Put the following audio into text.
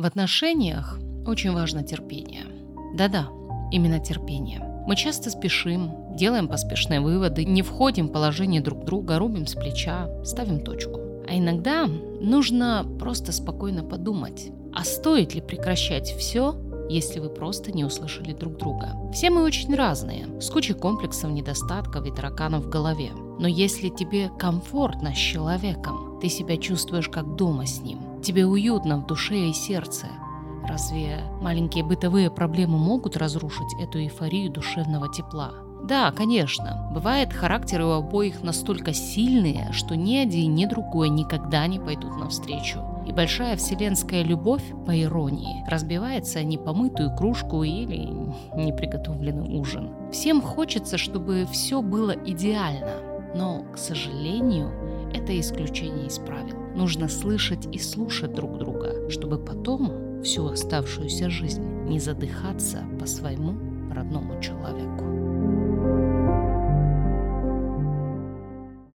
В отношениях очень важно терпение. Да-да, именно терпение. Мы часто спешим, делаем поспешные выводы, не входим в положение друг друга, рубим с плеча, ставим точку. А иногда нужно просто спокойно подумать, а стоит ли прекращать все, если вы просто не услышали друг друга. Все мы очень разные, с кучей комплексов, недостатков и тараканов в голове. Но если тебе комфортно с человеком, ты себя чувствуешь как дома с ним, тебе уютно в душе и сердце, разве маленькие бытовые проблемы могут разрушить эту эйфорию душевного тепла? Да, конечно, бывает характеры у обоих настолько сильные, что ни один, ни другой никогда не пойдут навстречу. И большая вселенская любовь, по иронии, разбивается непомытую кружку или неприготовленный ужин. Всем хочется, чтобы все было идеально, но, к сожалению, это исключение из правил. Нужно слышать и слушать друг друга, чтобы потом всю оставшуюся жизнь не задыхаться по своему родному человеку.